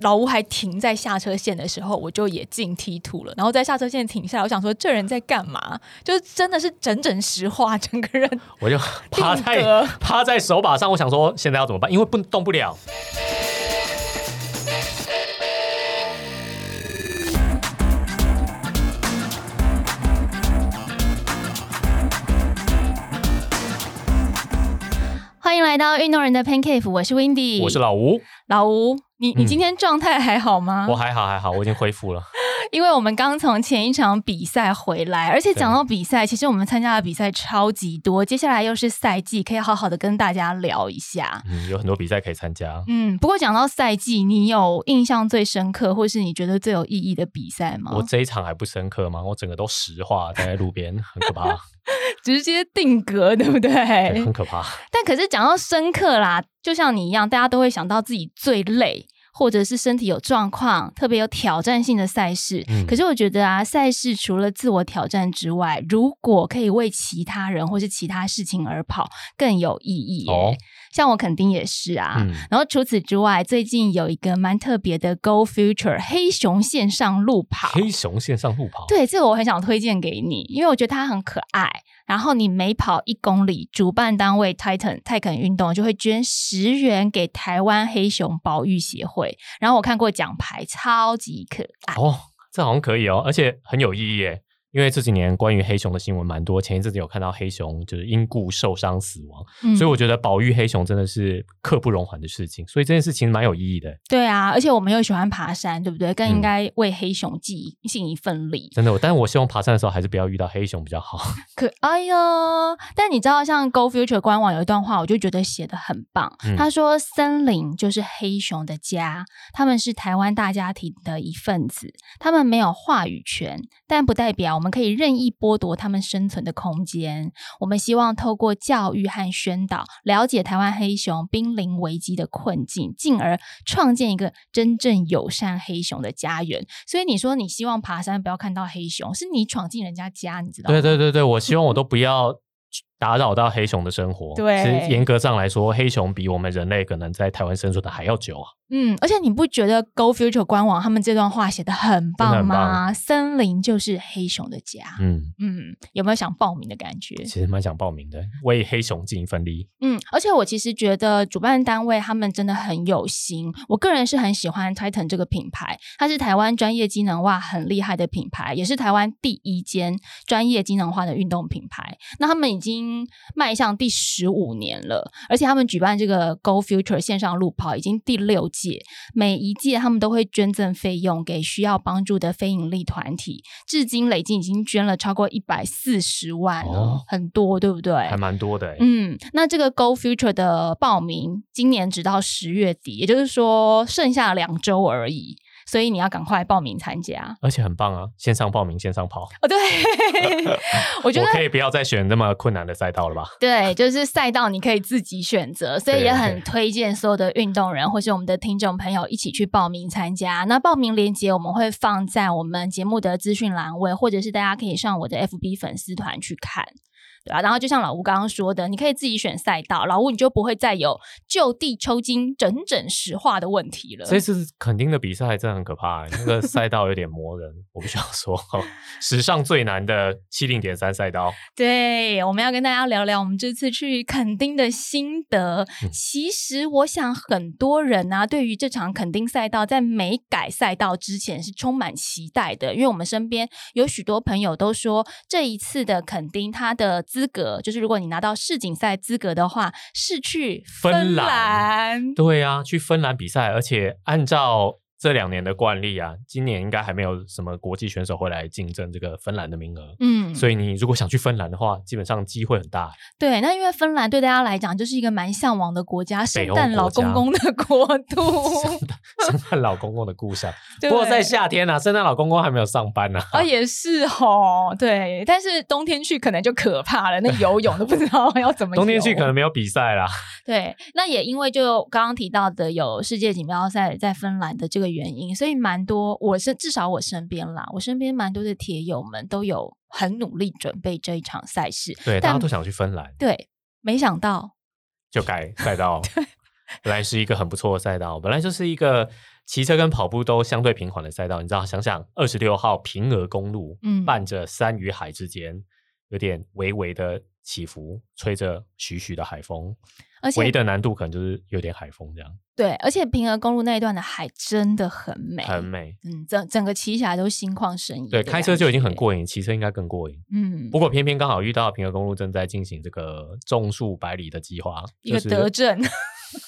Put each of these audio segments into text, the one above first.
老吴还停在下车线的时候，我就也进 T two 了，然后在下车线停下来，我想说这人在干嘛？就是真的是整整石化，整个人 我就趴在趴在手把上，我想说现在要怎么办？因为不动不了。来到运动人的 Pancake，我是 Windy，我是老吴，老吴。你你嗯今天状态还好吗？我还好还好，我已经恢复了。因为我们刚从前一场比赛回来，而且讲到比赛，其实我们参加的比赛超级多，接下来又是赛季，可以好好的跟大家聊一下。嗯，有很多比赛可以参加。嗯，不过讲到赛季，你有印象最深刻，或是你觉得最有意义的比赛吗？我这一场还不深刻吗？我整个都石化在路边，很可怕，直接定格，对不对？对很可怕。但可是讲到深刻啦，就像你一样，大家都会想到自己最累。或者是身体有状况、特别有挑战性的赛事，嗯可是我觉得啊，赛事除了自我挑战之外，如果可以为其他人或是其他事情而跑，更有意义。哦像我肯定也是啊。嗯，然后除此之外，最近有一个蛮特别的 Go Future 黑熊线上路跑，黑熊线上路跑，对，这个我很想推荐给你，因为我觉得它很可爱。然后你每跑一公里，主办单位 Titan 泰肯运动就会捐十元给台湾黑熊保育协会。然后我看过奖牌，超级可爱。哦，这好像可以哦，而且很有意义耶。因为这几年关于黑熊的新闻蛮多，前一阵子有看到黑熊就是因故受伤死亡，嗯所以我觉得保育黑熊真的是刻不容缓的事情，所以这件事情蛮有意义的。对啊，而且我们又喜欢爬山，对不对？更应嗯该为黑熊尽尽一份力。真的，但是我希望爬山的时候还是不要遇到黑熊比较好。可哎呦！但你知道，像 Go Future 官网有一段话，我就觉得写的很棒。嗯他说：“森林就是黑熊的家，他们是台湾大家庭的一份子，他们没有话语权，但不代表我们可以任意剥夺他们生存的空间。我们希望透过教育和宣导，了解台湾黑熊濒临危机的困境，进而创建一个真正友善黑熊的家园。所以你说你希望爬山不要看到黑熊，是你闯进人家家，你知道吗？对对对对，我希望我都不要打扰到黑熊的生活。对其实严格上来说，黑熊比我们人类可能在台湾生存的还要久啊。嗯，而且你不觉得 Go Future 官网他们这段话写的很棒吗？很森林就是黑熊的家。嗯，嗯，有没有想报名的感觉？其实蛮想报名的，为黑熊尽一份力。嗯，而且我其实觉得主办单位他们真的很有心。我个人是很喜欢 Titan 这个品牌，它是台湾专业机能袜很厉害的品牌，也是台湾第一间专业机能化的运动品牌。那他们已经迈向第十五年了，而且他们举办这个 Go Future 线上路跑已经第六届，每一届他们都会捐赠费用给需要帮助的非营利团体，至今累计已经捐了超过一百四十万了，哦很多，对不对？还蛮多的欸。嗯，那这个 Go Future 的报名今年直到十月底，也就是说剩下两周而已，所以你要赶快报名参加。而且很棒啊！线上报名，线上跑，哦，对，我觉得我可以不要再选那么困难的赛道了吧？对，就是赛道你可以自己选择，所以也很推荐所有的运动人或是我们的听众朋友一起去报名参加。那报名链接我们会放在我们节目的资讯栏位，或者是大家可以上我的 FB 粉丝团去看。对啊，然后就像老吴刚刚说的，你可以自己选赛道，老吴你就不会再有就地抽筋、整整石化的问题了。这次肯丁的比赛真的很可怕欸，那个赛道有点磨人，我不想说，史上最难的七零点三赛道。对，我们要跟大家聊聊我们这次去垦丁的心得。嗯其实，我想很多人啊，对于这场垦丁赛道在没改赛道之前是充满期待的，因为我们身边有许多朋友都说，这一次的垦丁它的资格，就是如果你拿到世锦赛资格的话，是去芬兰。兰对啊，去芬兰比赛，而且按照这两年的惯例啊，今年应该还没有什么国际选手会来竞争这个芬兰的名额。嗯，所以你如果想去芬兰的话，基本上机会很大。对，那因为芬兰对大家来讲就是一个蛮向往的国家，圣诞老公公的国度。圣诞老公公的故乡，不过在夏天啊，圣诞老公公还没有上班呢、啊，也是哦，对，但是冬天去可能就可怕了，那游泳都不知道 要怎么游。冬天去可能没有比赛啦。对，那也因为就刚刚提到的有世界锦标赛在芬兰的这个原因，所以蛮多我是至少我身边啦，我身边蛮多的铁友们都有很努力准备这一场赛事。对，大家都想去芬兰，对，没想到就改赛道。本来是一个很不错的赛道，本来就是一个骑车跟跑步都相对平缓的赛道，你知道，想想二十六号平峨公路，嗯伴着山与海之间有点微微的起伏，吹着徐徐的海风，而且唯一的难度可能就是有点海风这样，对，而且平和公路那一段的海真的很美，很美。嗯，整整个骑起来都心旷神怡。对，开车就已经很，过瘾，骑车应该更过瘾。嗯，不过偏偏刚好遇到平和公路正在进行这个种树百里的计划，一个德政，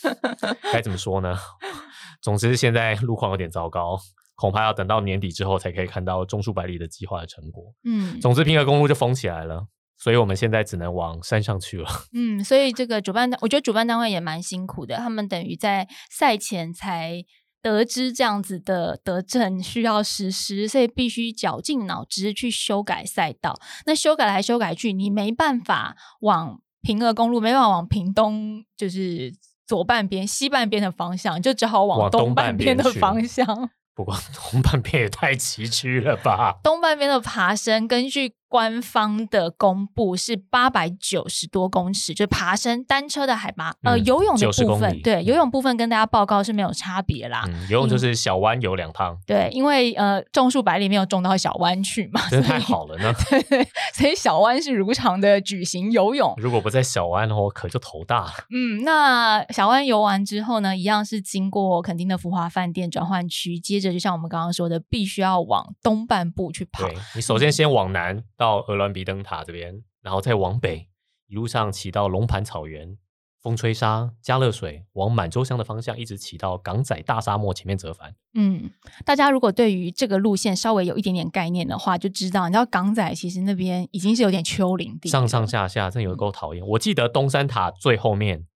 该怎么说呢？总之现在路况有点糟糕，恐怕要等到年底之后才可以看到种树百里的计划的成果。嗯总之，平和公路就封起来了，所以我们现在只能往山上去了。嗯，所以这个主办单，我觉得主办单位也蛮辛苦的，他们等于在赛前才。得知这样子的德政需要实施，所以必须绞尽脑汁去修改赛道。那修改来修改去，你没办法往平峨公路，没办法往屏东，就是左半边、西半边的方向，就只好往东半半边的方向。不过东半边也太崎岖了吧？东半边的爬升，根据官方的公布是八百九十多公尺，就是爬升单车的海拔。呃，嗯游泳的部，分对游泳部分跟大家报告是没有差别啦。嗯，游泳就是小湾游两趟，对，因为呃种树百里没有种到小湾去嘛，真太好了呢。对 对，所以小湾是如常的举行游泳。如果不在小湾我，可就头大了。嗯，那小湾游完之后呢，一样是经过垦丁的福华饭店转换区，接着就像我们刚刚说的，必须要往东半部去跑对。你首先先往南到鹅銮鼻灯塔这边，然后再往北，一路上骑到龙盘草原、风吹沙、加热水，往满洲乡的方向一直骑到港仔大沙漠前面折返。嗯，大家如果对于这个路线稍微有一点点概念的话，就知道，你知道港仔其实那边已经是有点丘陵地，上上下下真有够讨厌。我记得东山塔最后面，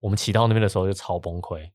我们骑到那边的时候就超崩溃，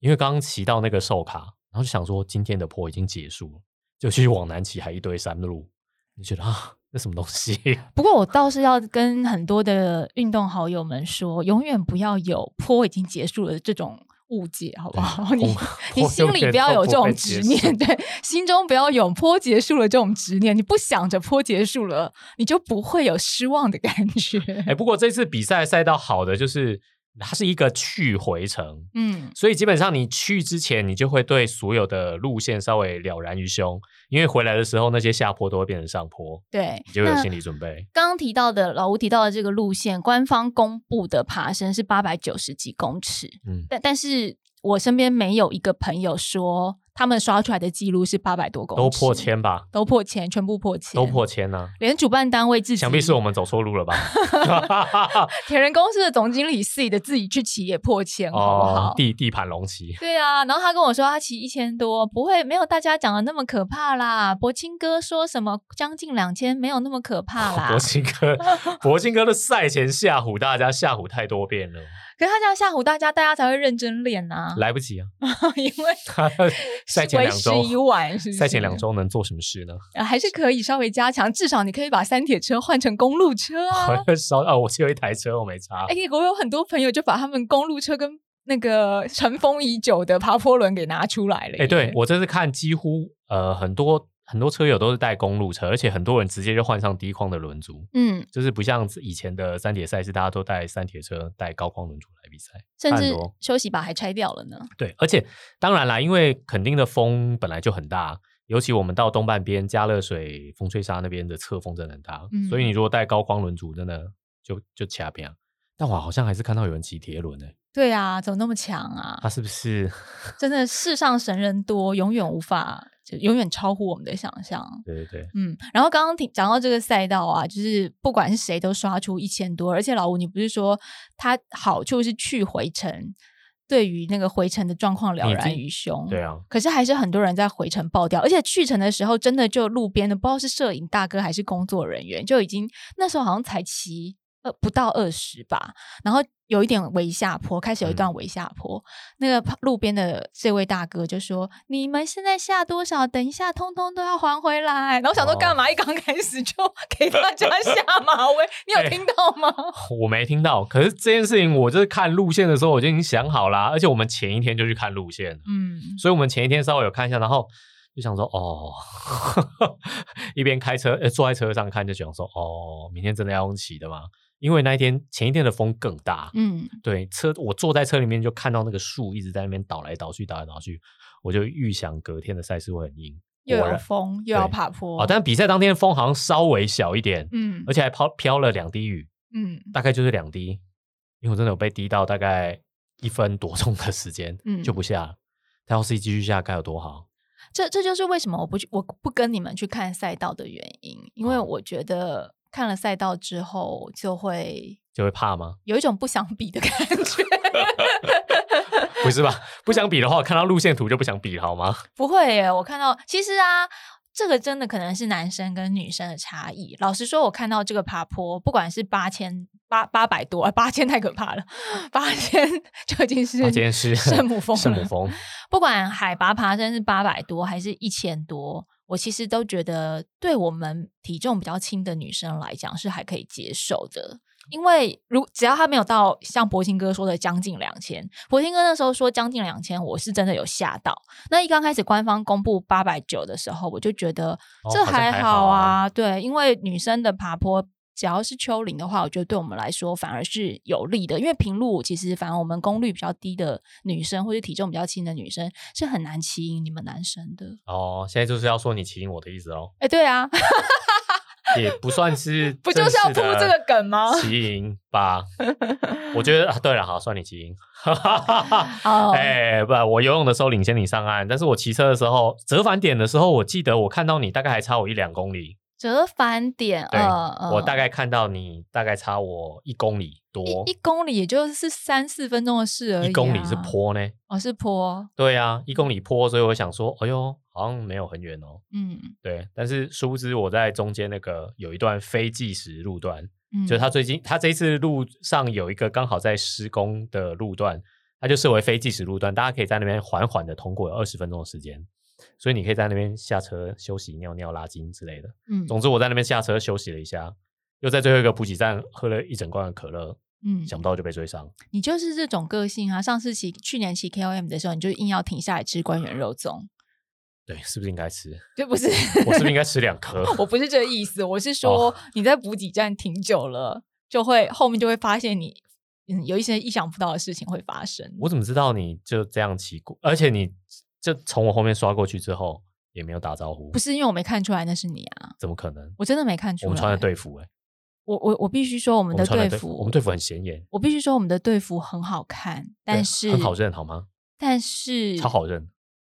因为刚刚骑到那个寿卡，然后就想说今天的坡已经结束了，就继续往南骑，还一堆山路，你觉得啊，那什么东西？不过我倒是要跟很多的运动好友们说，永远不要有坡已经结束了这种误解，好不好？你你心里不要有这种执念，对，心中不要有坡结束了这种执念。你不想着坡结束了，你就不会有失望的感觉。哎，不过这次比赛赛道好的就是它是一个去回程，嗯，所以基本上你去之前，你就会对所有的路线稍微了然于胸，因为回来的时候那些下坡都会变成上坡，对，你就有心理准备。刚刚提到的老吴提到的这个路线，官方公布的爬升是八百九十几公尺，嗯，但但是我身边没有一个朋友说他们刷出来的记录是八百多公尺，都破，千吧，都破千，全部破千，都破千呢、连主办单位自己，想必是我们走错路了吧？铁人公司的总经理 C 的自己去骑也破千，好不好？哦，地地盘龙骑，对啊，然后他跟我说他骑一千多，不会没有大家讲的那么可怕啦。博清哥说什么将近两千，没有那么可怕啦。博清哥，博清哥的赛前吓唬大家，吓唬太多遍了，可是他这样吓唬大家，大家才会认真练呐、来不及啊！因为他赛前为两周时已晚是不是赛前两周能做什么事呢？啊还是可以稍微加强，至少你可以把三铁车换成公路车啊。好像烧啊！我只有一台车，我没差。哎、我有很多朋友就把他们公路车跟那个尘封已久的爬坡轮给拿出来了。哎、对，我这次看几乎呃很多很多车友都是带公路车，而且很多人直接就换上低框的轮组，嗯，就是不像以前的三铁赛事，大家都带三铁车带高框轮组来比赛，甚至差很多。休息把还拆掉了呢。对，而且当然啦，因为肯定的风本来就很大，尤其我们到东半边加热水、风吹沙那边的侧风真的很大，嗯。所以你如果带高框轮组，真的就就掐边。但我好像还是看到有人骑铁轮诶，对啊，怎么那么强啊？他是不是？真的世上神人多，永远无法，就永远超乎我们的想象。对对对，嗯，然后刚刚听讲到这个赛道啊，就是不管是谁都刷出一千多，而且老吴，你不是说它好处是去回程，对于那个回程的状况了然于胸。对啊，可是还是很多人在回程爆掉，而且去程的时候，真的就路边的不知道是摄影大哥还是工作人员，就已经那时候好像才骑呃不到二十吧，然后有一点微下坡，开始有一段微下坡，那个旁路边的这位大哥就说：“你们现在下多少？等一下通通都要还回来。”然后我想说哦干嘛？一刚开始就 给大家 下马威，你有哎听到吗？我没听到。可是这件事情，我就是看路线的时候，我就已经想好啦，而且我们前一天就去看路线了，嗯，所以我们前一天稍微有看一下，然后就想说，哦，一边开车，呃，坐在车上看，就想说，哦，明天真的要用骑的吗？因为那一天前一天的风更大，嗯，对，车我坐在车里面就看到那个树一直在那边倒来倒去，倒来倒去，我就预想隔天的赛事会很硬，又有风，又要爬坡。哦，但比赛当天风好像稍微小一点，嗯而且还飘飘了两滴雨，嗯大概就是两滴，因为我真的有被滴到大概一分多钟的时间，嗯就不下了。它要是继续下该有多好！这这就是为什么我不去，我不跟你们去看赛道的原因，因为哦我觉得看了赛道之后，就会就会怕吗？有一种不想比的感觉。不是吧？不想比的话，看到路线图就不想比，好吗？不会耶，我看到其实啊，这个真的可能是男生跟女生的差异。老实说，我看到这个爬坡，不管是八千八八百多，八千太可怕了，八千 就已经是啊今天是圣母峰，圣母峰，不管海拔爬升是八百多还是一千多，我其实都觉得对我们体重比较轻的女生来讲是还可以接受的。因为如只要他没有到像博兴哥说的将近两千，博兴哥那时候说将近两千，我是真的有吓到。那一刚开始官方公布八百九的时候，我就觉得这还好啊对，因为女生的爬坡。只要是丘陵的话，我觉得对我们来说反而是有利的，因为平路其实反而我们功率比较低的女生或者体重比较轻的女生是很难骑赢你们男生的。哦，现在就是要说你骑赢我的意思哦，哎，对啊，也不算是 不就是要铺这个梗吗？骑赢吧？我觉得啊，对了，好，算你骑赢。哦，哎、不，我游泳的时候领先你上岸，但是我骑车的时候折返点的时候，我记得我看到你大概还差我一两公里。折返点，对，呃，我大概概看到你大概差我一公里多，一一公里也就是三四分钟的事而已、啊。一公里是，坡呢。哦，是坡，对啊，一公里坡，所以我想说，哎呦，好像没有很远哦。嗯对，但是殊不知我在中间那个有一段非计时路段，嗯，就是他最近他这一次路上有一个刚好在施工的路段，它就设为非计时路段，大家可以在那边缓缓的通过，有二十分钟的时间，所以你可以在那边下车休息、尿尿、拉筋之类的。嗯总之我在那边下车休息了一下，又在最后一个补给站喝了一整罐的可乐，嗯，想不到就被追上。你就是这种个性啊！上次骑去年骑 KOM 的时候，你就硬要停下来吃官员肉粽，对，是不是应该吃？就不是我是不是应该吃两颗？我不是这个意思，我是说哦你在补给站停久了，就会后面就会发现你嗯有一些意想不到的事情会发生。我怎么知道你就这样骑过？而且你就从我后面刷过去之后也没有打招呼，不是因为我没看出来那是你啊，怎么可能？我真的没看出来。我们穿的队服、欸，我我我必须说我我们的队队服，我们队服很显眼，我必须说我们的队服很好看，但是很好认，好吗？但是超好认。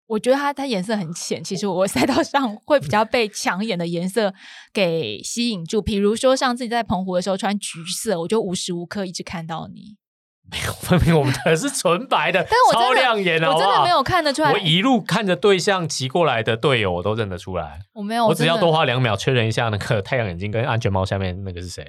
我觉得它它颜色很浅，其实我 赛道上会比较被抢眼的颜色给吸引住。比如说上次你在澎湖的时候穿橘色，我就无时无刻一直看到你，分明我们的是纯白的，但我超亮眼的，我真的没有看得出来。我一路看着对象骑过来的队友，我都认得出来。我没有，我只要多花两秒确认一下那个太阳眼镜跟安全帽下面那个是谁。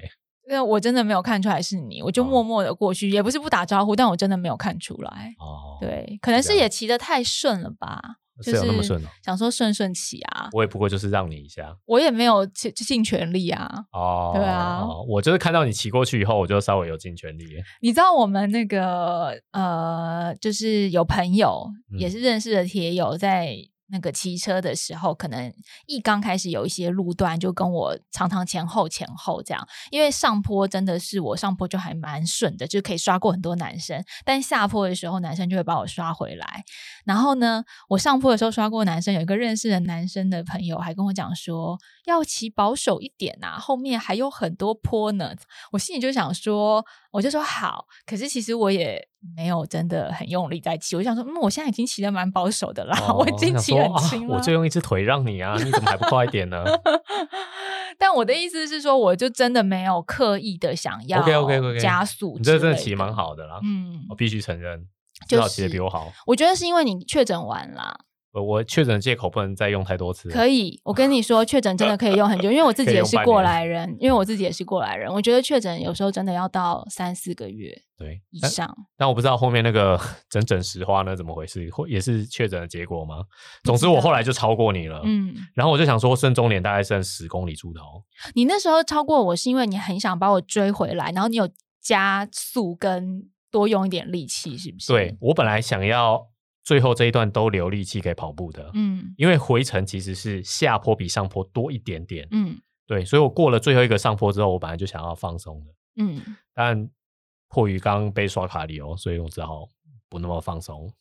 因为我真的没有看出来是你，我就哦默默的过去，也不是不打招呼，但我真的没有看出来。哦，，对，可能是也骑得太顺了吧，是就有那么顺哦想说顺顺骑啊，我也不过就是让你一下。我也没有尽尽全力啊。哦，对啊哦我就是看到你骑过去以后，我就稍微有尽全力。你知道我们那个呃，就是有朋友、嗯也是认识的铁友，在那个骑车的时候，可能一刚开始有一些路段就跟我常常前后前后这样，因为上坡真的是我上坡就还蛮顺的，就可以刷过很多男生，但下坡的时候男生就会把我刷回来。然后呢，我上坡的时候刷过男生，有一个认识的男生的朋友还跟我讲说，要骑保守一点呐、后面还有很多坡呢。我心里就想说，我就说好，可是其实我也没有真的很用力在骑，我就想说，嗯，我现在已经骑得蛮保守的啦，哦我已经骑很轻了。我就用一只腿让你啊，你怎么还不快一点呢 但我的意思是说，我就真的没有刻意的想要 OK，OK，OK 加速你这真的骑蛮好的啦，嗯我，必须承认，就至少骑的是比我好。我觉得是因为你确诊完啦，我我确诊的借口不能再用太多次。可以，我跟你说，确诊真的可以用很久，因为我自 己也是过来人，因为我自己也是过来人，我觉得确诊有时候真的要到三四个月对，以上。但我不知道后面那个 整整石花呢怎么回事，或也是确诊的结果吗？总之我后来就超过你了，嗯，然后我就想说剩终点大概剩十公里出头，你那时候超过我是因为你很想把我追回来，然后你有加速跟多用一点力气，是不是？对，我本来想要最后这一段都留力气给跑步的，嗯。因为回程其实是下坡比上坡多一点点，嗯。对，所以我过了最后一个上坡之后，我本来就想要放松的，嗯，但迫于刚刚被刷卡理由，所以我只好不那么放松。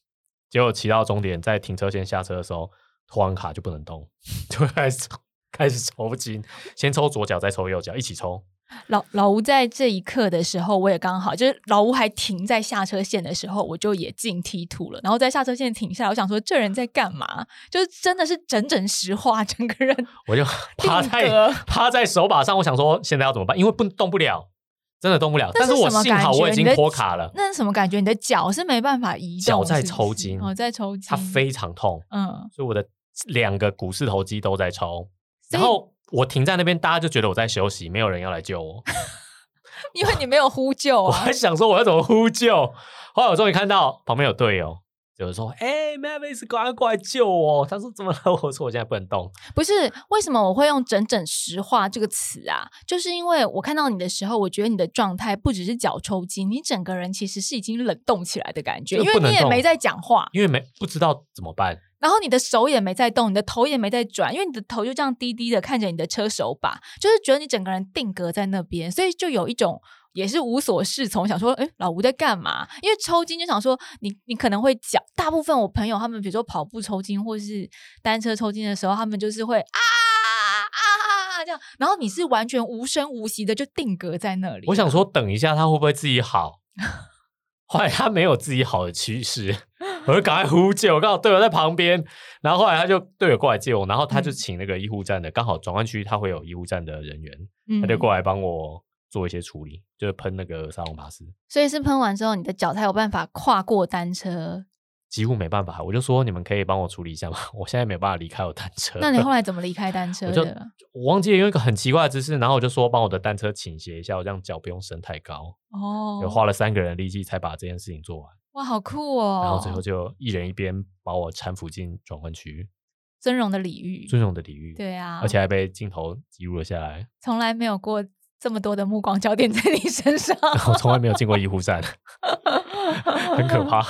结果骑到终点，在停车线下车的时候，拖完卡就不能动，就开始开始抽筋，先抽左脚，再抽右脚，一起抽。老老吴在这一刻的时候，我也刚好就是老吴还停在下车线的时候，我就也进 T two 了，然后在下车线停下来，我想说这人在干嘛？就是真的是整整石化，整个人我就 趴在趴在手把上，我想说现在要怎么办？因为不动不了，真的动不了。但是我幸好我已经脱卡了，那是什么感觉？你的脚是没办法移动，脚在抽筋哦，在抽筋，它非常痛，嗯，所以我的两个股四头肌都在抽。然后我停在那边，大家就觉得我在休息，没有人要来救我。因为你没有呼救啊我还，想说我要怎么呼救，后来我终于看到旁边有队友，就是说：“哎、m a v i s 赶快过来救我！”他说：“怎么了？” 我说：“我现在不能动。不是为什么我会用“整整石化”这个词啊？就是因为我看到你的时候，我觉得你的状态不只是脚抽筋，你整个人其实是已经冷冻起来的感觉，因为你也没在讲话，因为没不知道怎么办。然后你的手也没在动，你的头也没在转，因为你的头就这样低低的看着你的车手把，就是觉得你整个人定格在那边，所以就有一种也是无所适从，想说，哎，老吴在干嘛？因为抽筋就想说，你你可能会脚，大部分我朋友他们比如说跑步抽筋或是单车抽筋的时候，他们就是会啊啊这样，然后你是完全无声无息的就定格在那里。我想说，等一下他会不会自己好？后来他没有自己好的趋势，我就赶快呼救，刚好队友在旁边，然后后来他就队友过来接我，然后他就嗯请那个医护站的，刚好转弯区他会有医护站的人员，嗯他就过来帮我做一些处理，就是喷那个沙龙巴斯，所以是喷完之后，你的脚才有办法跨过单车。几乎没办法，我就说你们可以帮我处理一下吗？我现在没有办法离开我单车。那你后来怎么离开单车我就？我忘记了用一个很奇怪的姿势，然后我就说帮我的单车倾斜一下，我这样脚不用伸太高，哦就花了三个人力气才把这件事情做完。哇，好酷哦！然后最后就一人一边把我搀扶进转换区，尊荣的礼遇，尊荣的礼遇，对啊，而且还被镜头记录了下来。从来没有过这么多的目光焦点在你身上，我从来没有进过医护站，很可怕。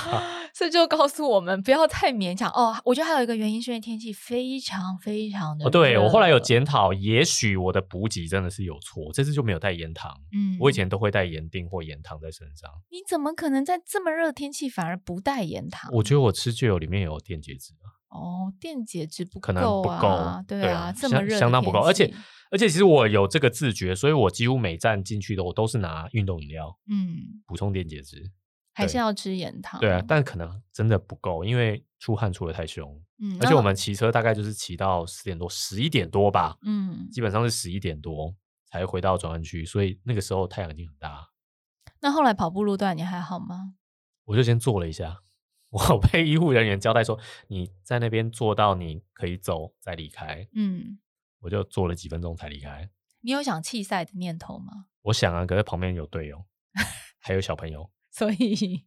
这就告诉我们不要太勉强哦。我觉得还有一个原因是因为天气非常非常的哦，对我后来有热检讨，也许我的补给真的是有错，这次就没有带盐糖。嗯我以前都会带盐锭或盐糖在身上。你怎么可能在这么热的天气反而不带盐糖？我觉得我吃就有里面有电解质啊，哦，电解质不可能够不够，啊，对啊，这么相热相当不够，而且而且其实我有这个自觉，所以我几乎每站进去的我都是拿运动饮料嗯，补充电解质。对还是要吃盐糖。对啊，但可能真的不够，因为出汗出的太凶。嗯，而且我们骑车大概就是骑到十点多、十一点多吧，嗯，基本上是十一点多才回到转弯区，所以那个时候太阳已经很大，那后来跑步路段你还好吗？我就先坐了一下。我被医护人员交代说，你在那边坐到你可以走再离开，嗯，我就坐了几分钟才离开。你有想弃赛的念头吗？我想啊，可是旁边有队友，还有小朋友，所以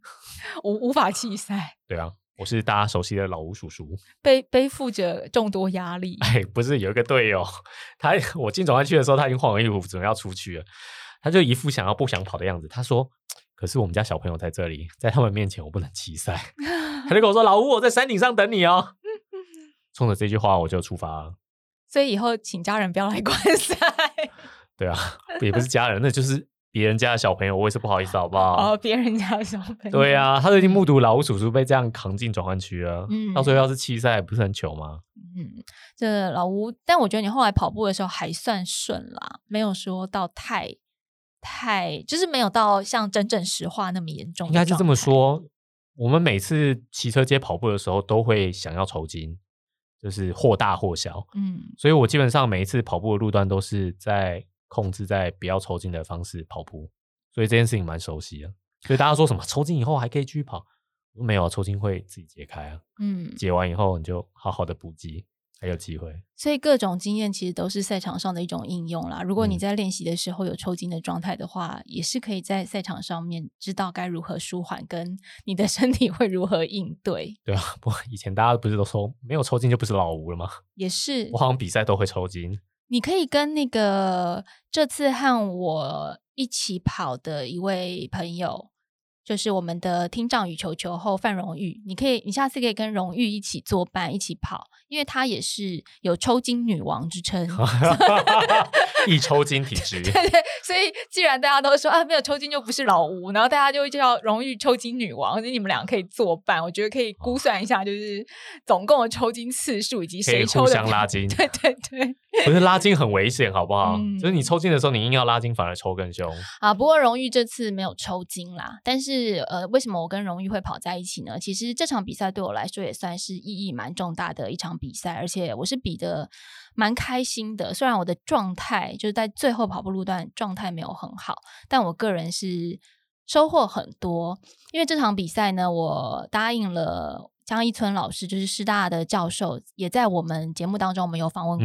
无无法弃赛，对啊，我是大家熟悉的老吴叔叔。背背负着众多压力。哎，不是有一个队友，他 我进转弯区的时候，他已经换完衣服，准备要出去了，他就一副想要不想跑的样子。他说：“可是我们家小朋友在这里，在他们面前我不能弃赛。”他就跟我说：“老吴，我在山顶上等你哦。”冲着这句话，我就出发了。所以以后请家人不要来观赛。对啊，也不是家人，那就是别人家的小朋友，我也是不好意思，好不好？哦，别人家的小朋友。对啊，他都已经目睹老吴叔叔被这样扛进转换区了，嗯到时候要是弃赛，不是很糗吗？嗯，这老吴，但我觉得你后来跑步的时候还算顺啦，没有说到太太，就是没有到像真正石化那么严重。应该就这么，说。我们每次骑车街跑步的时候，都会想要抽筋，就是或大或小。嗯所以我基本上每一次跑步的路段都是在控制在不要抽筋的方式跑步，所以这件事情蛮熟悉的。所以大家说什么抽筋以后还可以继续跑？没有啊，抽筋会自己解开啊，嗯，解完以后你就好好的补给，还有机会。所以各种经验其实都是赛场上的一种应用啦。如果你嗯在练习的时候有抽筋的状态的话，也是可以在赛场上面知道该如何舒缓，跟你的身体会如何应对。对啊，不过以前大家不是都说没有抽筋就不是老吴了吗？也是我，好像比赛都会抽筋。你可以跟那个这次和我一起跑的一位朋友，就是我们的听障羽球球后范荣玉，你可以，你下次可以跟荣玉一起作伴，一起跑，因为她也是有抽筋女王之称。易抽筋体 质，对对，所以既然大家都说啊，没有抽筋就不是老吴，然后大家就会叫荣誉抽筋女王，所以你们俩可以作伴。我觉得可以估算一下，就是总共的抽筋次数以及谁抽互相拉筋。对对对，不是拉筋很危险，好不好？就是你抽筋的时候，你硬要拉筋，反而抽更凶。啊，不过荣誉这次没有抽筋啦。但是呃，为什么我跟荣誉会跑在一起呢？其实这场比赛对我来说也算是意义蛮重大的一场比赛，而且我是比的。蛮开心的，虽然我的状态就是在最后跑步路段状态没有很好，但我个人是收获很多。因为这场比赛呢，我答应了。江一村老师就是师大的教授，也在我们节目当中，我们有访问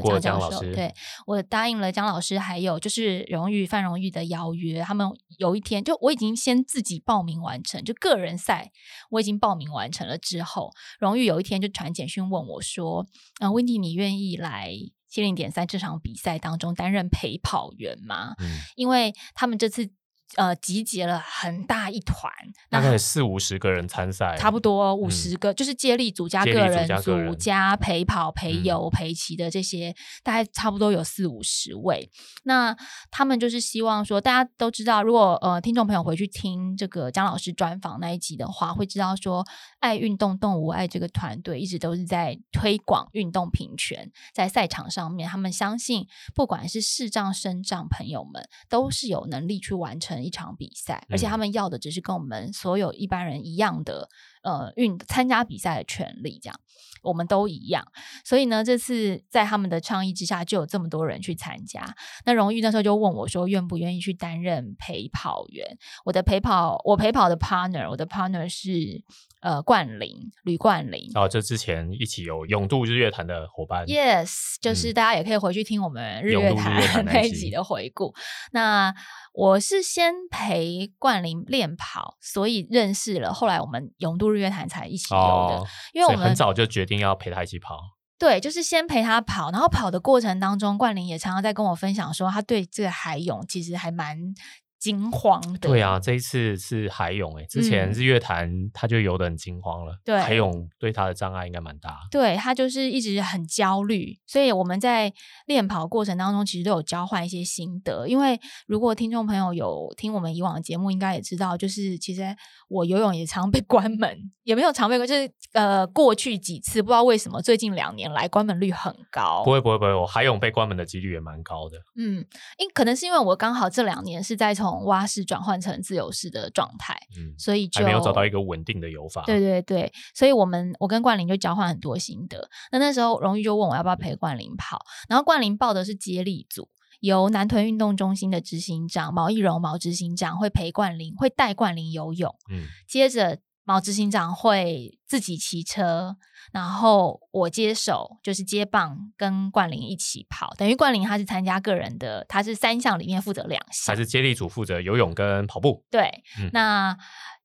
过江教授。对我答应了江老师，还有就是荣誉范荣誉的邀约，他们有一天就我已经先自己报名完成，就个人赛我已经报名完成了之后，荣誉有一天就传简讯问我说：“啊，温迪，你愿意来七零点三这场比赛当中担任陪跑员吗？”嗯，因为他们这次。呃，集结了很大一团，大概四五十个人参赛，差不多五十个，就是接力组加个人组加陪跑、陪游、陪骑的这些，大概差不多有四五十位。那他们就是希望说，大家都知道，如果呃听众朋友回去听这个姜老师专访那一集的话，会知道说，爱运动动物爱这个团队一直都是在推广运动平权，在赛场上面，他们相信，不管是视障、身障朋友们，都是有能力去完成。一场比赛，而且他们要的只是跟我们所有一般人一样的，呃，运参加比赛的权利，这样我们都一样。所以呢，这次在他们的倡议之下，就有这么多人去参加。那荣誉那时候就问我说，愿不愿意去担任陪跑员？我的陪跑，我陪跑的 partner，我的 partner 是。呃，冠霖，吕冠霖哦，这之前一起有永渡日月潭的伙伴，yes，就是大家也可以回去听我们日月潭 那一集的回顾。那我是先陪冠霖练跑，所以认识了，后来我们永渡日月潭才一起游的，因为我们很早就决定要陪他一起跑。对，就是先陪他跑，然后跑的过程当中，冠霖也常常在跟我分享说，他对这个海泳其实还蛮。惊慌的，对啊，这一次是海泳哎，之前日月潭他就游得很惊慌了，对，海泳对他的障碍应该蛮大，对他就是一直很焦虑，所以我们在练跑过程当中其实都有交换一些心得，因为如果听众朋友有听我们以往的节目，应该也知道，就是其实我游泳也常被 关门，也没有常被关，就是呃过去几次不知道为什么最近两年来关门率很高，不会不会不会，我海泳被关门的几率也蛮高的，嗯，因可能是因为我刚好这两年是在从从蛙式转换成自由式的状态，嗯，所以就没有找到一个稳定的游法。对对对，所以我们我跟冠霖就交换很多心得。那那时候荣誉就问我要不要陪冠霖跑，然后冠霖报的是接力组，由南屯运动中心的执行长毛义荣毛执行长会陪冠霖，会带冠霖游泳。嗯，接着毛执行长会自己骑车。然后我接手，就是接棒跟冠霖一起跑，等于冠霖他是参加个人的，他是三项里面负责两项，还是接力组负责游泳跟跑步？对，那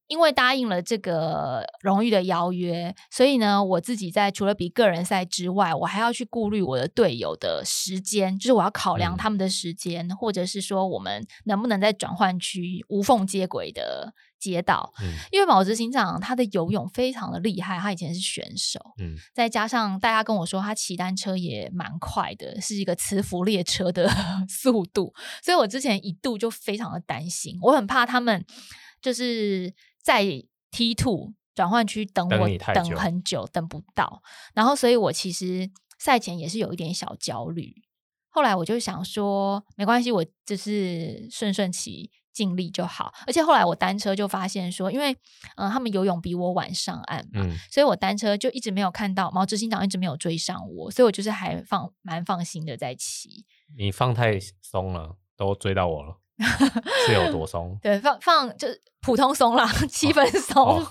因为答应了这个荣誉的邀约，所以呢，我自己在除了比个人赛之外，我还要去顾虑我的队友的时间，就是我要考量他们的时间，或者是说我们能不能在转换区无缝接轨的。接到，因为毛执行长他的游泳非常的厉害，他以前是选手，嗯，再加上大家跟我说他骑单车也蛮快的，是一个磁浮列车的 速度，所以我之前一度就非常的担心，我很怕他们就是在 T two 转换区等我等很久，等不到，然后所以我其实赛前也是有一点小焦虑，后来我就想说没关系，我就是顺顺骑。尽力就好，而且后来我单车就发现说，因为嗯，他们游泳比我晚上岸嘛，所以我单车就一直没有看到毛执行长一直没有追上我，所以我就是还放蛮放心的在骑。你放太松了，都追到我了，是有多松？对，放放就是普通松啦，七分松。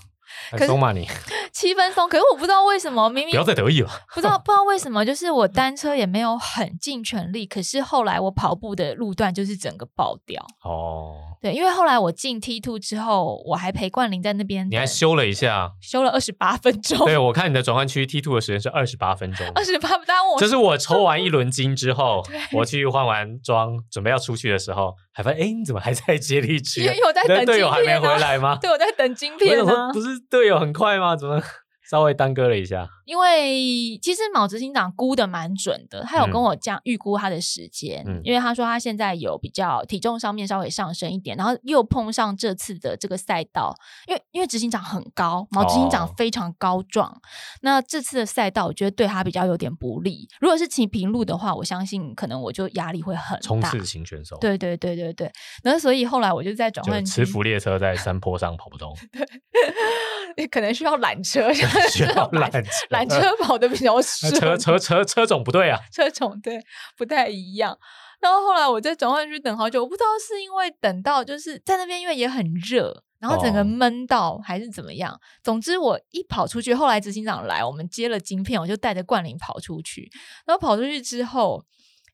松嘛你 七分松，可是我不知道为什么，明明不要再得意了。不知道 不知道为什么，就是我单车也没有很尽全力，可是后来我跑步的路段就是整个爆掉。哦，对，因为后来我进 T two 之后，我还陪冠霖在那边，你还修了一下，修了二十八分钟。对，我看你的转换区 T two 的时间是二十八分钟，二十八。大家问我，这是我抽完一轮筋之后，我去换完装，准备要出去的时候，还发现，哎，你怎么还在接力区？因为我在等队友还没回来吗？对，我在等晶我片啊想说，。不是队友很快吗？怎么 稍微耽搁了一下？因为其实毛执行长估的蛮准的，他有跟嗯。我讲预估他的时间，嗯。因为他说他现在有比较体重上面稍微上升一点，然后又碰上这次的这个赛道，因为因为执行长很高，毛执行长哦。非常高壮，那这次的赛道我觉得对他比较有点不利。如果是骑平路的话，我相信可能我就压力会很大。冲刺型选手，，对对对对对，然后所以后来我就在转就换，磁浮列车在。山坡上跑不动，可能需要缆车，需要缆车缆车跑的比较 那顺，车车车车种不对啊，车种对不太一样。然后后来我在转换区等好久，我不知道是因为等到就是在那边，因为也很热，然后整个哦闷到还是怎么样。总之我一跑出去，后来执行长来，我们接了晶片，我就带着冠霖跑出去。然后跑出去之后，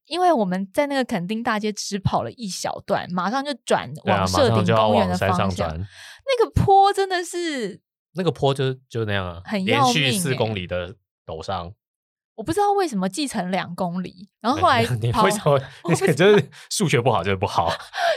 因为我们在那个垦丁大街只跑了一小段，马上就转往社马上就要顶公园的方向。转。那个坡真的是那个坡就就那样啊，很连续四公里的陡上。我不知道为什么继承两公里，然后后来 你跑为什么我不 知就是数学不好就是不好？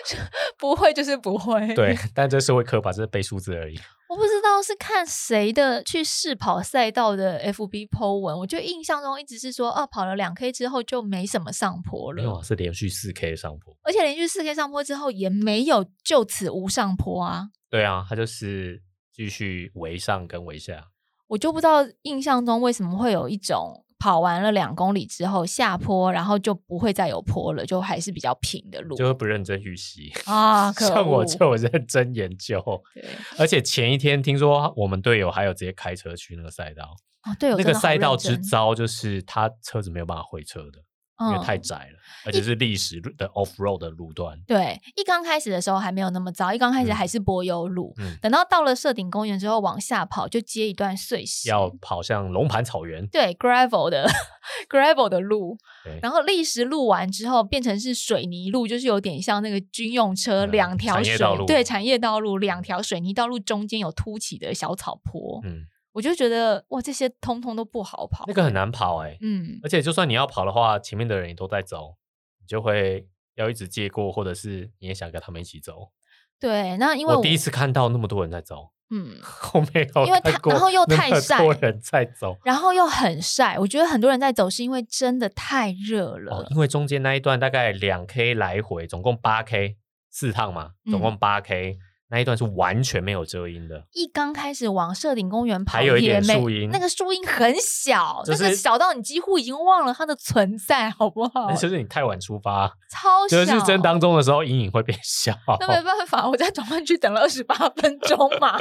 不会就是不会。对，但这社会科吧，这是背数字而已。我不知道是看谁的去试跑赛道的 FB po 文，我就印象中一直是说，哦、跑了两 K 之后就没什么上坡了，没有啊，是连续四 K 上坡。而且连续四 K 上坡之后也没有就此无上坡啊，对啊，它就是继续围上跟围下。我就不知道印象中为什么会有一种跑完了两公里之后下坡，然后就不会再有坡了，就还是比较平的路就会不认真预习。啊。可像我恶就认真研究，对而且前一天听说我们队友还有直接开车去那个赛道，哦，对，我那个赛道之糟就是他车子没有办法回车的，因为嗯太窄了，而且是历史的 off road 的路段。对，一刚开始的时候还没有那么糟，一刚开始嗯还是柏油路，嗯，等到到了社顶公园之后往下跑，就接一段碎石，要跑向龙盘草原，对 gravel 的 gravel 的路，然后砾石路完之后变成是水泥路，就是有点像那个军用车、嗯两条水产业道路对产业道路两条水泥道路中间有凸起的小草坡，嗯，我就觉得哇，这些通通都不好跑，那个很难跑哎、嗯而且就算你要跑的话，前面的人也都在走，你就会要一直借过，或者是你也想跟他们一起走。对，那因为我第一次看到那么多人在走，嗯。我没有因为太然后又太晒多人在走。然后又很晒，我觉得很多人在走是因为真的太热了。哦，因为中间那一段大概两 K 来回，总共八 K 四趟嘛，总嗯共八 K、那一段是完全没有遮阴的，一刚开始往社顶公园跑，还有一点树荫那个树荫很小，就那个是小到你几乎已经忘了它的存在，好不好但？就是你太晚出发，超小，就是真当中的时候阴影会变小，那没办法，我在转换区等了二十八分钟嘛。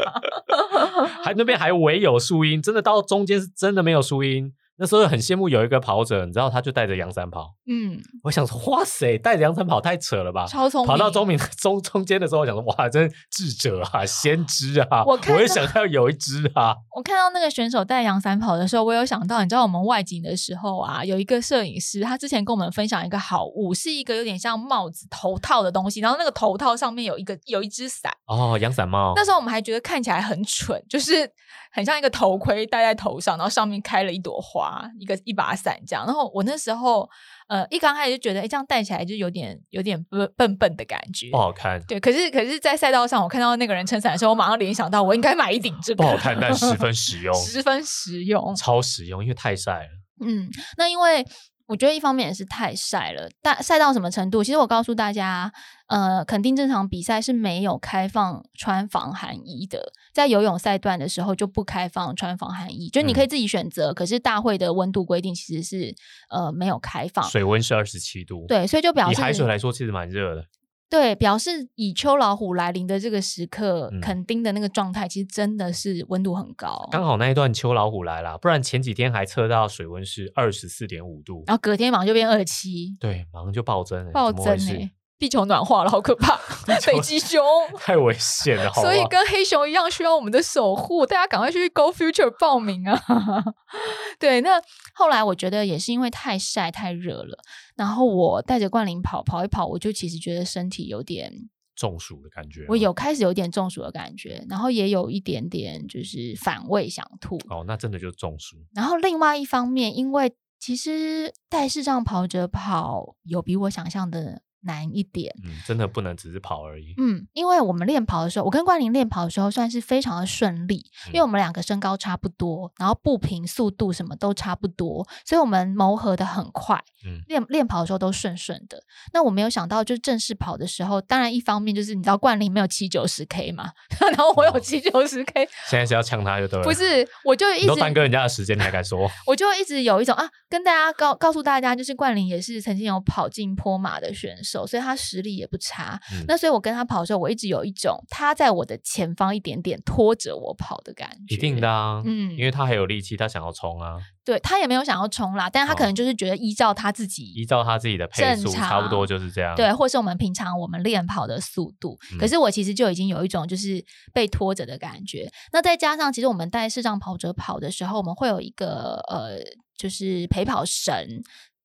还那边还唯有树荫，真的到中间是真的没有树荫。那时候很羡慕有一个跑者，你知道他就带着阳伞跑，嗯，我想说哇塞，带着阳伞跑太扯了吧！超聪明。跑到中明中中间的时候，我想说哇，真智者啊，先知啊，我我也想要有一只啊。我看到那个选手带阳伞跑的时候，我有想到，你知道我们外景的时候啊，有一个摄影师，他之前跟我们分享一个好物，是一个有点像帽子头套的东西，然后那个头套上面有一个有一只伞。哦，阳伞帽，那时候我们还觉得看起来很蠢，就是很像一个头盔戴在头上，然后上面开了一朵花，一个一把伞这样。然后我那时候呃一刚开始就觉得，哎，这样戴起来就有点有点笨笨笨的感觉不。好看，对，可是可是，在赛道上，我看到那个人撑伞的时候，我马上联想到，我应该买一顶这个，不好看，但十分实用，十分实用。超实用，因为太晒了。嗯，那因为我觉得一方面也是太晒了，大晒到什么程度？其实我告诉大家，呃，肯定这场比赛是没有开放穿防寒衣的，在游泳赛段的时候就不开放穿防寒衣，就你可以自己选择，可是大会的温度规定其实是呃没有开放。水温是二十七度，，对，所以就表示以示海水来说，其实蛮热的。对，表示以秋老虎来临的这个时刻，嗯垦丁的那个状态，其实真的是温度很高。刚好那一段秋老虎来了，不然前几天还测到水温是二十四点五度，然后隔天马上就变二七，对，马上就暴增了，暴增哎、地球暖化了，好可怕！北极熊，太危险了，好所以跟黑熊一样需要我们的守护，大家赶快去 Go Future 报名啊！对，那后来我觉得也是因为太晒太热了，然后我带着冠霖跑跑一跑，我就其实觉得身体有点，中暑的感觉。我有开始有点中暑的感觉，然后也有一点点就是反胃想吐。哦，那真的就是中暑。然后另外一方面，因为其实带视障跑者跑有比我想象的难一点。嗯，真的不能只是跑而已。嗯，因为我们练跑的时候，我跟冠霖练跑的时候算是非常的顺利，因为我们两个身高差不多，然后步频、速度什么都差不多，所以我们磨合的很快。嗯练练跑的时候都顺顺的。那我没有想到，就是正式跑的时候，当然一方面就是你知道冠霖没有七九十 K 嘛，然后我有哦七九十 K，现在是要呛他就对了。不，是，我就一直都直耽搁人家的时间，你还敢说？我就一直有一种啊，跟大家告告诉大家，就是冠霖也是曾经有跑进坡马的选手，所以他实力也不差。嗯那所以我跟他跑的时候，我一直有一种他在我的前方一点点拖着我跑的感觉。一定的啊，嗯因为他还有力气，他想要冲啊。对他也没有想要冲啦，但是他可哦能就是觉得依照他自己依照他自己的配速，差不多就是这样。对，或是我们平常我们练跑的速度。可嗯是我其实就已经有一种就是被拖着的感觉。那再加上，其实我们带视障跑者跑的时候，我们会有一个呃，就是陪跑绳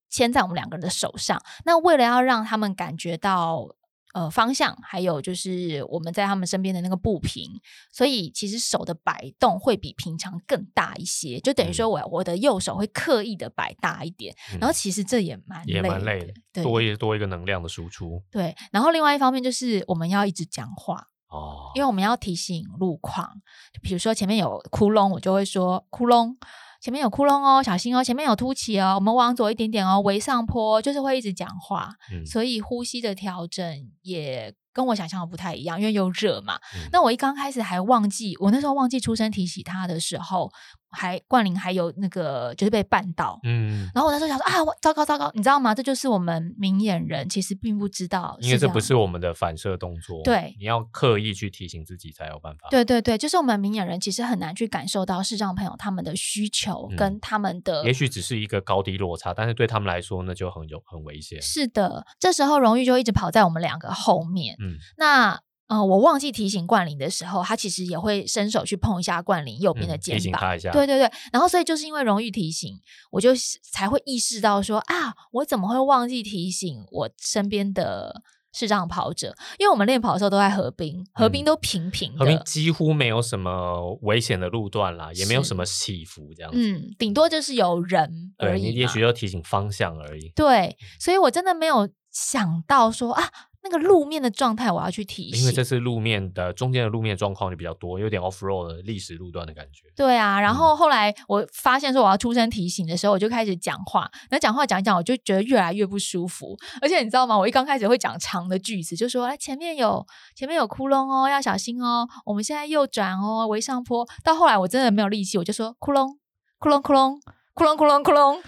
牵在我们两个人的手上。那为了要让他们感觉到。呃，方向还有就是我们在他们身边的那个不平，所以其实手的摆动会比平常更大一些，就等于说我我的右手会刻意的摆大一点，嗯然后其实这也蛮也蛮累的的，，对多一多一个能量的输出对，然后另外一方面就是我们要一直讲话，哦。因为我们要提醒路况，比如说前面有窟窿，我就会说窟窿，前面有窟窿哦，小心哦，前面有凸起哦，我们往左一点点哦，围上坡，就是会一直讲话，嗯。所以呼吸的调整也跟我想象的不太一样，因为又热嘛。嗯那我一刚开始还忘记，我那时候忘记出声提醒他的时候，还冠霖还有那个就是被绊倒，嗯，然后我那时候想说啊，我糟糕糟糕，你知道吗？这就是我们明眼人其实并不知道，因为这不是我们的反射动作，对你要刻意去提醒自己才有办法。对对对，就是我们明眼人其实很难去感受到视障朋友他们的需求嗯跟他们的。也许只是一个高低落差，但是对他们来说那就很有很危险。是的，这时候荣誉就一直跑在我们两个后面。嗯，那呃，我忘记提醒冠霖的时候，他其实也会伸手去碰一下冠霖右边的嗯肩膀。提醒他一下。对对对，然后所以就是因为荣誉提醒，我就才会意识到说啊，我怎么会忘记提醒我身边的视障跑者？因为我们练跑的时候都在河滨，河滨嗯都平平的，几乎没有什么危险的路段啦，也没有什么起伏这样子。嗯，顶多就是有人而对已嘛你也许要提醒方向而已。对，所以我真的没有想到说啊，那个路面的状态我要去提醒。因为这次路面的中间的路面状况就比较多，有点 off road 的历史路段的感觉。对啊，然嗯后后来我发现说我要出声提醒的时候，我就开始讲话，那讲话讲一讲，我就觉得越来越不舒服。而且你知道吗？我一刚开始会讲长的句子，就说哎前面有前面有窟窿哦，要小心哦，我们现在右转哦，围上坡。到后来我真的没有力气，我就说窟窿窟窿窟窿窟窿窟窿窟窿，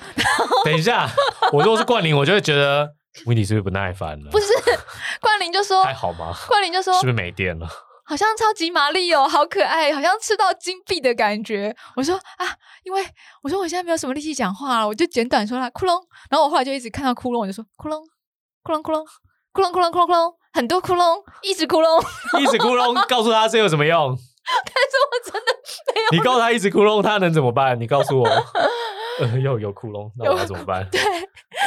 等一下，我如果是冠霖，我就会觉得 d y 是不是不耐烦了？不是 冠霖就说还好吗？冠霖就说是不是没电了？好像超级玛丽哦，好可爱，好像吃到金币的感觉。我说啊，因为我说我现在没有什么力气讲话了，我就简短说了窟窿。然后我后来就一直看到窟窿，我就说窟窿，窟窿，窟窿，窟窿，窟窿，窟窿，窟窿，很多窟窿，一直窟窿。一直窟窿，告诉他这有什么用？但是我真的没有。你告诉他一直窟窿，他能怎么办？你告诉我，呃，又有窟窿，那我要怎么办？对，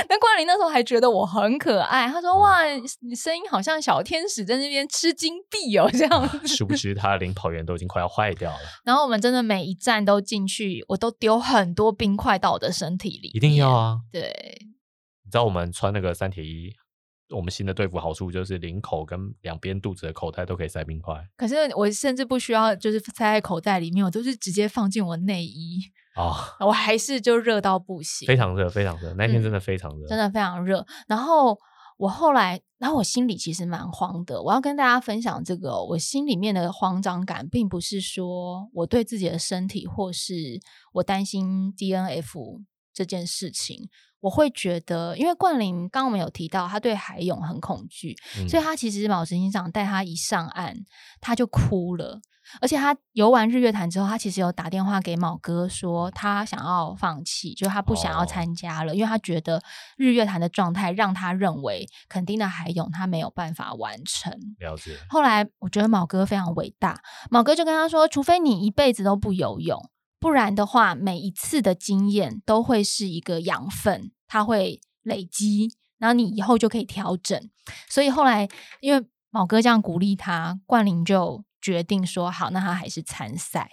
但冠霖那时候还觉得我很可爱，他说：“哇，你声音好像小天使在那边吃金币哦，这样子。殊不知他的领跑员都已经快要坏掉了。”然后我们真的每一站都进去，我都丢很多冰块到我的身体里，一定要。啊！对，你知道我们穿那个三铁衣，我们新的队服好处就是领口跟两边肚子的口袋都可以塞冰块可是我甚至不需要，就是塞在口袋里面，我都是直接放进我内衣，啊、我还是就热到不行，非常热，非常热。那天嗯真的非常热，真的非常热。然后我后来，然后我心里其实蛮慌的。我要跟大家分享这个哦、我心里面的慌张感，并不是说我对自己的身体，或是我担心 DNF 这件事情。我会觉得，因为冠霖刚刚我们有提到，他对海泳很恐惧，嗯所以他其实毛执行长带他一上岸，他就哭了。而且他游完日月潭之后，他其实有打电话给卯哥说，他想要放弃，就是他不想要哦参加了，因为他觉得日月潭的状态让他认为肯定的海泳他没有办法完成。了解。后来我觉得卯哥非常伟大，卯哥就跟他说，除非你一辈子都不游泳，不然的话，每一次的经验都会是一个养分，它会累积，然后你以后就可以调整。所以后来因为毛哥这样鼓励他，冠霖就决定说好，那他还是参赛。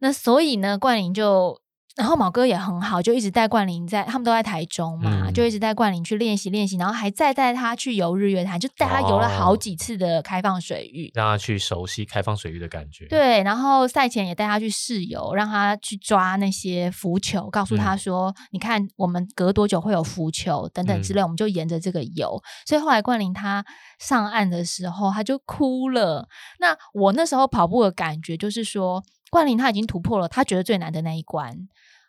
那所以呢，冠霖就然后毛哥也很好，就一直带冠霖在，他们都在台中嘛，嗯就一直带冠霖去练习练习，然后还再带他去游日月潭，就带他游了好哦几次的开放水域。让他去熟悉开放水域的感觉。，对，然后赛前也带他去试游，让他去抓那些浮球，告诉他嗯说：“你看，我们隔多久会有浮球等等之嗯类，我们就沿着这个游。”所以后来冠霖他上岸的时候，他就哭了。那我那时候跑步的感觉就是说，冠霖他已经突破了他觉得最难的那一关，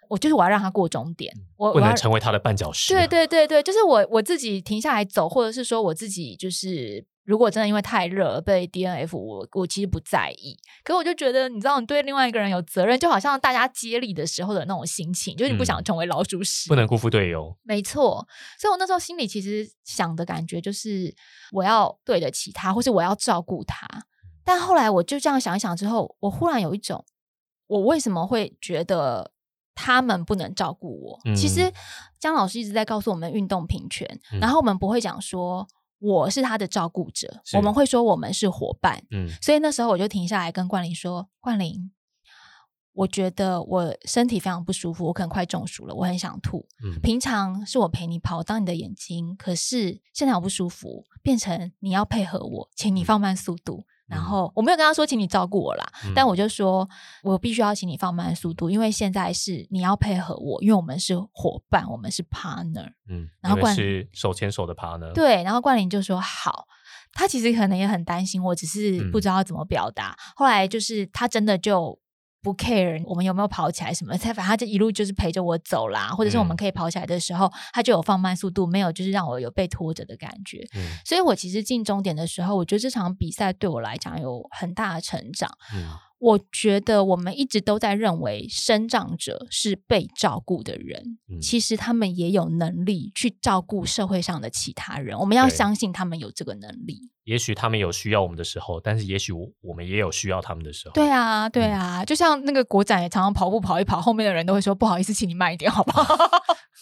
我就是我要让他过终点，我不能成为他的绊脚石。对，对对对，就是我我自己停下来走，或者是说我自己就是，如果真的因为太热而被 DNF，我我其实不在意。可我就觉得，你知道，你对另外一个人有责任，就好像大家接力的时候的那种心情，就是你不想嗯成为老鼠屎，不能辜负队友。没错，所以我那时候心里其实想的感觉就是，我要对得起他，或是我要照顾他。但后来我就这样想一想之后，我忽然有一种，我为什么会觉得他们不能照顾我？其实嗯姜老师一直在告诉我们运动平权，嗯然后我们不会讲说我是他的照顾者，我们会说我们是伙伴。嗯所以那时候我就停下来跟冠霖说：“冠霖，我觉得我身体非常不舒服，我可能快中暑了，我很想吐。嗯，平常是我陪你跑，当你的眼睛，可是现在我不舒服，变成你要配合我，请你放慢速度。然嗯后我没有跟他说，请你照顾我啦，嗯但我就说我必须要请你放慢速度，因为现在是你要配合我，因为我们是伙伴，我们是 partner。嗯，然后冠是手牵手的 partner。，对，然后冠霖就说好。他其实可能也很担心我，只是嗯不知道怎么表达。后来就是他真的就不 care 我们有没有跑起来什么，才反正他就一路就是陪着我走啦，或者是我们嗯可以跑起来的时候，他就有放慢速度，没有就是让我有被拖着的感觉。嗯所以我其实进终点的时候，我觉得这场比赛对我来讲有很大的成长。嗯我觉得我们一直都在认为生长者是被照顾的人，嗯其实他们也有能力去照顾社会上的其他人。我们要相信他们有这个能力。也许他们有需要我们的时候，但是也许我我们也有需要他们的时候。对啊，对嗯啊，就像那个国展也常常跑步跑一跑，后面的人都会说不好意思，请你慢一点，好不好？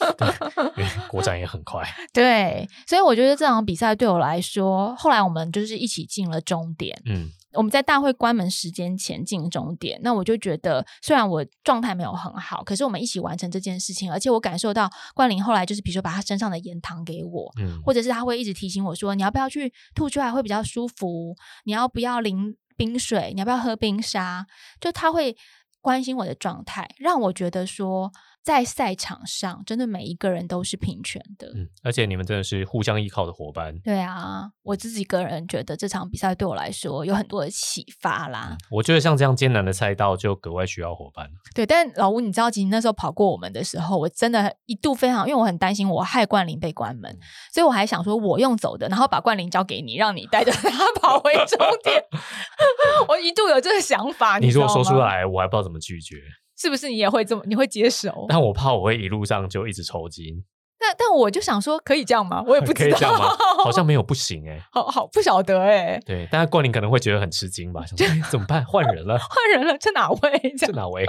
国展也很快。对，所以我觉得这场比赛对我来说，后来我们就是一起进了终点。嗯我们在大会关门时间前进终点，那我就觉得，虽然我状态没有很好，可是我们一起完成这件事情，而且我感受到冠霖后来就是，比如说把他身上的盐糖给我，嗯，或者是他会一直提醒我说，你要不要去吐出来会比较舒服，你要不要淋冰水，你要不要喝冰沙，就他会关心我的状态，让我觉得说，在赛场上真的每一个人都是平权的。嗯，而且你们真的是互相依靠的伙伴。对啊，我自己个人觉得这场比赛对我来说有很多的启发啦。我觉得像这样艰难的赛道，就格外需要伙伴。对，但老吴，你知道，其实那时候跑过我们的时候，我真的一度非常，因为我很担心我害冠霖被关门，嗯所以我还想说，我用走的，然后把冠霖交给你，让你带着他跑 回终点。我一度有这个想法，你如果说出来，我还不知道怎么拒绝。是不是你也会这么，你会接手？但我怕我会一路上就一直抽筋，但但我就想说，可以这样吗？我也不知道，可以这样吗？好像没有不行哎、好好不晓得哎、对，但是冠霖可能会觉得很吃惊吧，想说、哎怎么办？换人了，换人了，这哪位？这这哪位？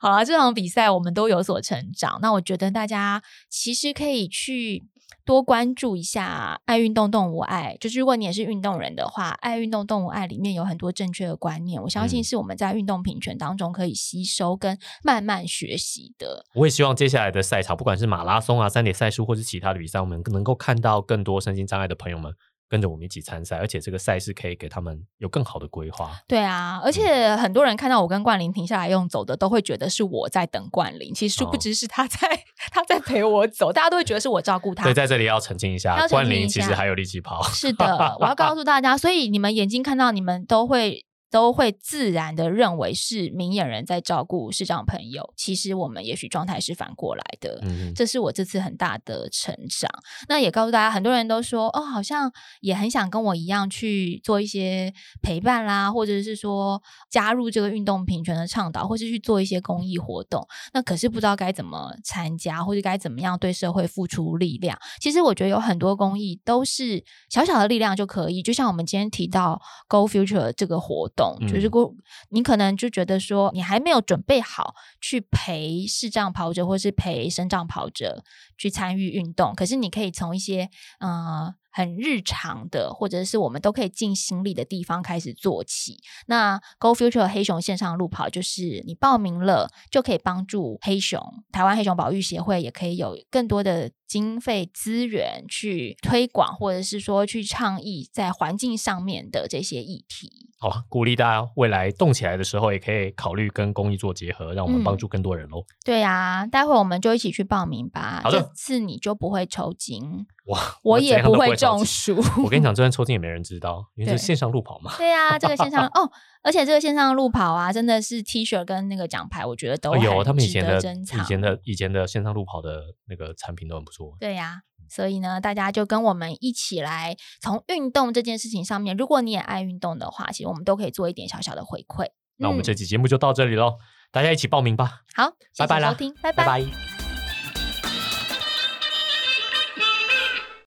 好了，这场比赛我们都有所成长。那我觉得大家其实可以去多关注一下“爱运动动物爱”，就是如果你也是运动人的话，“爱运动动物爱”里面有很多正确的观念，我相信嗯是我们在运动平权当中可以吸收跟慢慢学习的。我也希望接下来的赛场，不管是马拉松啊、三铁赛事，或是其他的比赛，我们能够看到更多身心障碍的朋友们跟着我们一起参赛，而且这个赛事可以给他们有更好的规划。对啊，而且很多人看到我跟冠霖停下来用走的，都会觉得是我在等冠霖，其实殊不哦知是他在、他在陪我走，大家都会觉得是我照顾他对，。在这里要澄清一下，冠霖其实还有力气跑。是的，我要告诉大家，所以你们眼睛看到，你们都会都会自然的认为是明眼人在照顾视障朋友，其实我们也许状态是反过来的。嗯，这是我这次很大的成长。那也告诉大家，很多人都说哦，好像也很想跟我一样去做一些陪伴啦，或者是说加入这个运动平权的倡导，或是去做一些公益活动。那可是不知道该怎么参加，或者该怎么样对社会付出力量。其实我觉得有很多公益都是小小的力量就可以，就像我们今天提到 Go Future 这个活动，就是嗯 Go，你可能就觉得说你还没有准备好去陪视障跑者或是陪身障跑者去参与运动，可是你可以从一些呃。很日常的，或者是我们都可以尽心力的地方开始做起。那 Go Future 黑熊线上路跑，就是你报名了就可以帮助黑熊，台湾黑熊保育协会也可以有更多的经费资源去推广，或者是说去倡议在环境上面的这些议题。好，鼓励大家未来动起来的时候，也可以考虑跟公益做结合，让我们帮助更多人喽。对呀、待会我们就一起去报名吧。好的这次你就不会抽筋，哇，我也不会。中暑。我跟你讲，就算抽筋也没人知道，因为是线上路跑嘛。对呀、这个线上哦，而且这个线上路跑啊，真的是 T 恤跟那个奖牌，我觉得都哦有他们以前的以前的以前的线上路跑的那个产品都很不错。对呀、所以呢，大家就跟我们一起来从运动这件事情上面，如果你也爱运动的话，其实我们都可以做一点小小的回馈。那我们嗯。这期节目就到这里喽，大家一起报名吧，好，谢拜拜啦谢收听，拜。拜拜